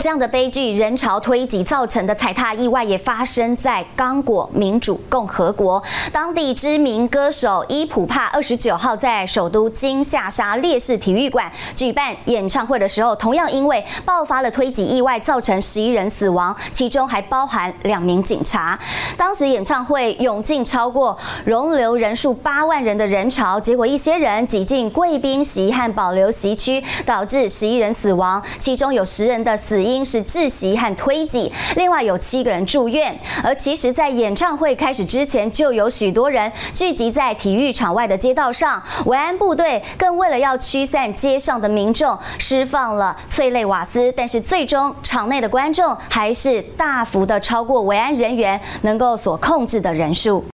这样的悲剧，人潮推挤造成的踩踏意外也发生在刚果民主共和国。当地知名歌手伊普帕二十九号在首都金夏沙烈士体育馆举办演唱会的时候，同样因为爆发了推挤意外，造成十一人死亡，其中还包含两名警察。当时演唱会涌进超过容留人数八万人的人潮，结果一些人挤进贵宾席和保留席区，导致十一人死亡，其中有十人的死因。因是窒息和推挤，另外有七个人住院。而其实，在演唱会开始之前，就有许多人聚集在体育场外的街道上。维安部队更为了要驱散街上的民众，释放了催泪瓦斯，但是最终场内的观众还是大幅的超过维安人员能够所控制的人数。